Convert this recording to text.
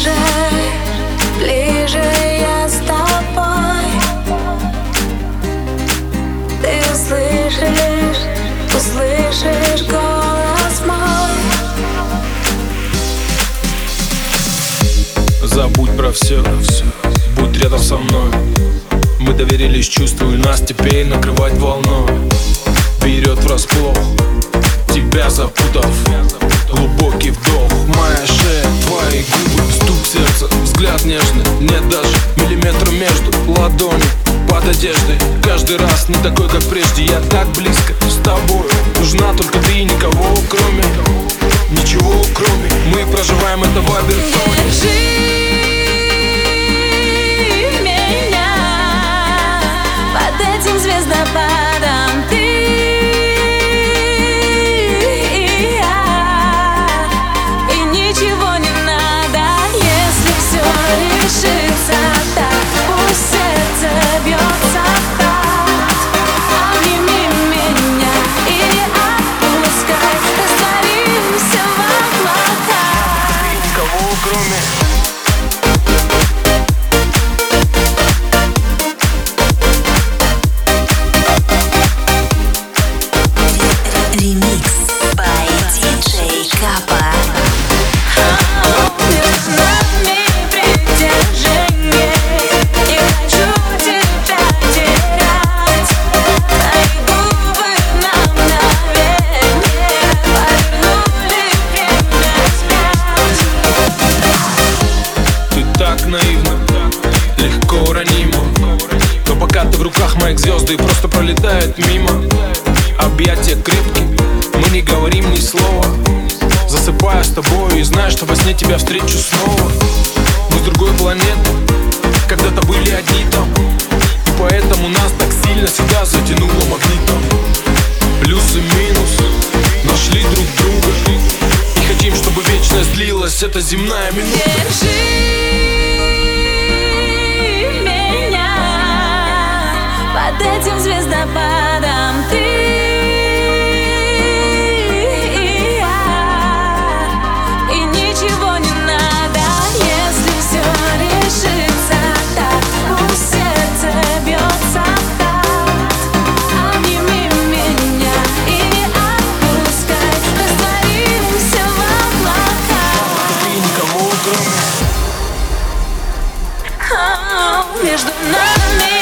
ближе, ближе я с тобой. Ты услышишь, услышишь голос мой. Забудь про все, будь рядом со мной. Мы доверились чувствую нас теперь накрывать волной. Берет врасплох, тебя запутав Глубокий вдох, моя шея, твои губы Стук сердца, взгляд нежный. Нет даже миллиметра между ладони под одеждой. Каждый раз не такой, как прежде. Я так близко с тобой. Нужна только ты и никого кроме Ничего кроме. Мы проживаем это в моих звезды просто пролетают мимо. Объятия крепкие, мы не говорим ни слова. Засыпаю с тобой и знаю, что во сне тебя встречу снова. Мы с другой планеты, когда-то были одни там. И поэтому нас так сильно сюда затянуло магнитом. Плюс и минус, нашли друг друга. И хотим, чтобы вечность длилась, эта земная минута. Держи между нами.